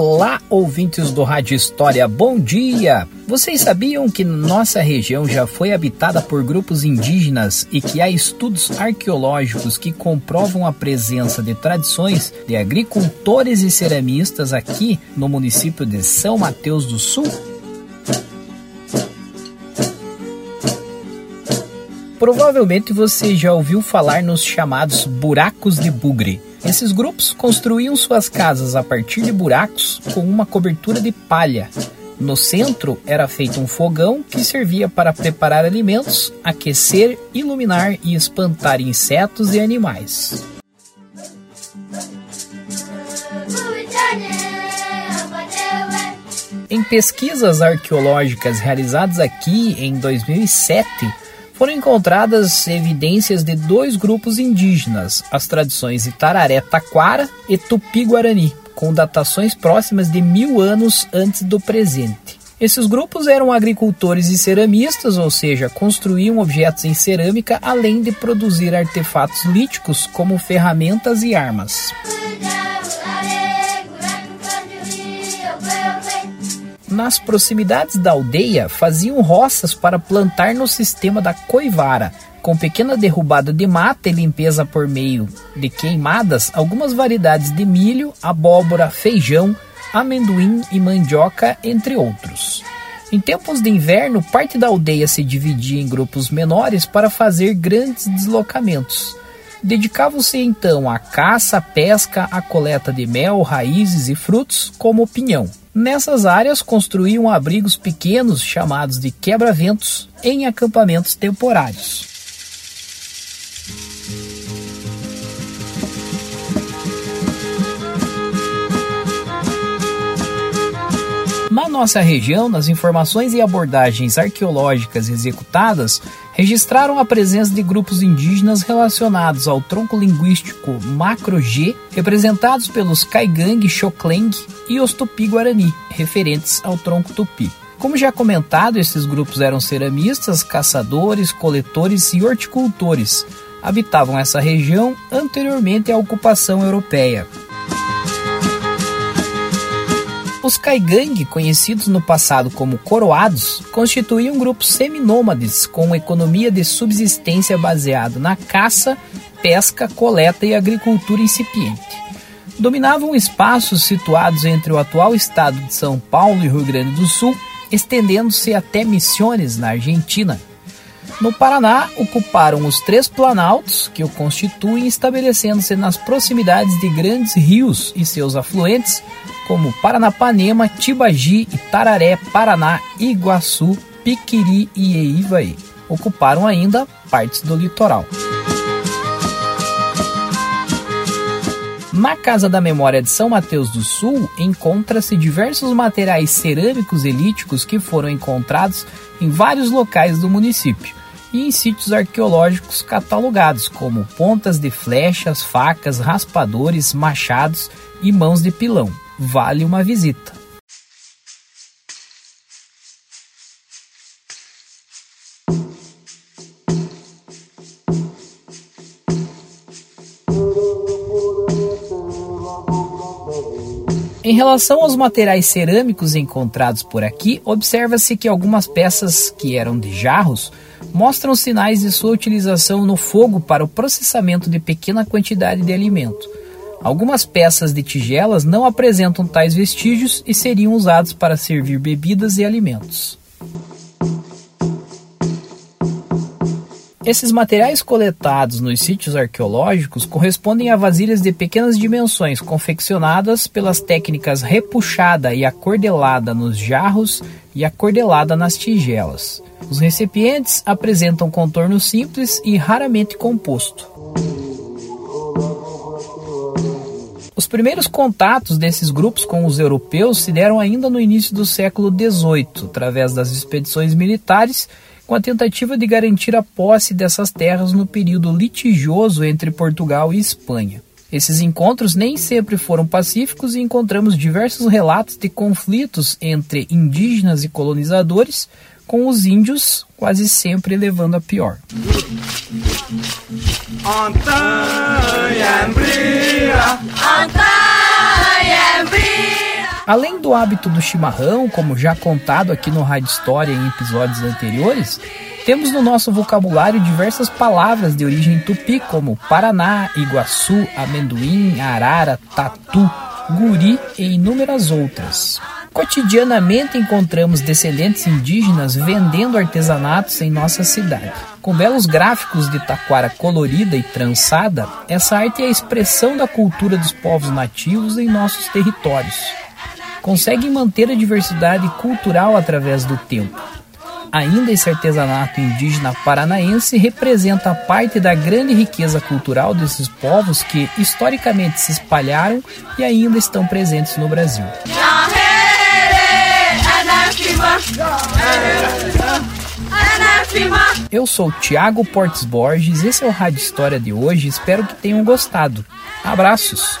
Olá, ouvintes do Rádio História, bom dia! Vocês sabiam que nossa região já foi habitada por grupos indígenas e que há estudos arqueológicos que comprovam a presença de tradições de agricultores e ceramistas aqui no município de São Mateus do Sul? Provavelmente você já ouviu falar nos chamados buracos de bugre. Esses grupos construíam suas casas a partir de buracos com uma cobertura de palha. No centro era feito um fogão que servia para preparar alimentos, aquecer, iluminar e espantar insetos e animais. Em pesquisas arqueológicas realizadas aqui em 2007, foram encontradas evidências de dois grupos indígenas, as tradições Itararé Taquara e Tupi-Guarani, com datações próximas de mil anos antes do presente. Esses grupos eram agricultores e ceramistas, ou seja, construíam objetos em cerâmica além de produzir artefatos líticos como ferramentas e armas. Nas proximidades da aldeia faziam roças para plantar no sistema da coivara, com pequena derrubada de mata e limpeza por meio de queimadas, algumas variedades de milho, abóbora, feijão, amendoim e mandioca, entre outros. Em tempos de inverno, parte da aldeia se dividia em grupos menores para fazer grandes deslocamentos. Dedicavam-se então à caça, pesca, à coleta de mel, raízes e frutos, como o pinhão. Nessas áreas construíam abrigos pequenos chamados de quebra-ventos em acampamentos temporários. Na nossa região, nas informações e abordagens arqueológicas executadas, registraram a presença de grupos indígenas relacionados ao tronco linguístico Macro-G, representados pelos Caigang, Xokleng e os Tupi-Guarani, referentes ao tronco Tupi. Como já comentado, esses grupos eram ceramistas, caçadores, coletores e horticultores. Habitavam essa região anteriormente à ocupação europeia. Os Kaigang, conhecidos no passado como coroados, constituíam grupos seminômades com economia de subsistência baseada na caça, pesca, coleta e agricultura incipiente. Dominavam espaços situados entre o atual estado de São Paulo e Rio Grande do Sul, estendendo-se até Missiones, na Argentina. No Paraná, ocuparam os três planaltos que o constituem, estabelecendo-se nas proximidades de grandes rios e seus afluentes, como Paranapanema, Tibagi, Itararé, Paraná, Iguaçu, Piquiri e Eivaí. Ocuparam ainda partes do litoral. Na Casa da Memória de São Mateus do Sul encontra-se diversos materiais cerâmicos elíticos que foram encontrados em vários locais do município e em sítios arqueológicos catalogados, como pontas de flechas, facas, raspadores, machados e mãos de pilão vale uma visita. Em relação aos materiais cerâmicos encontrados por aqui, observa-se que algumas peças que eram de jarros mostram sinais de sua utilização no fogo para o processamento de pequena quantidade de alimento. Algumas peças de tigelas não apresentam tais vestígios e seriam usados para servir bebidas e alimentos. Esses materiais coletados nos sítios arqueológicos correspondem a vasilhas de pequenas dimensões confeccionadas pelas técnicas repuxada e acordelada nos jarros e acordelada nas tigelas. Os recipientes apresentam contorno simples e raramente composto. Os primeiros contatos desses grupos com os europeus se deram ainda no início do século XVIII, através das expedições militares, com a tentativa de garantir a posse dessas terras no período litigioso entre Portugal e Espanha. Esses encontros nem sempre foram pacíficos e encontramos diversos relatos de conflitos entre indígenas e colonizadores, com os índios quase sempre levando a pior. Além do hábito do chimarrão, como já contado aqui no Rádio História em episódios anteriores, temos no nosso vocabulário diversas palavras de origem tupi, como Paraná, Iguaçu, amendoim, arara, tatu, guri e inúmeras outras. Cotidianamente encontramos descendentes indígenas vendendo artesanatos em nossa cidade. Com belos gráficos de taquara colorida e trançada, essa arte é a expressão da cultura dos povos nativos em nossos territórios. Conseguem manter a diversidade cultural através do tempo. Ainda esse artesanato indígena paranaense representa parte da grande riqueza cultural desses povos que historicamente se espalharam e ainda estão presentes no Brasil. Eu sou Tiago Portes Borges, esse é o Rádio História de hoje, espero que tenham gostado. Abraços!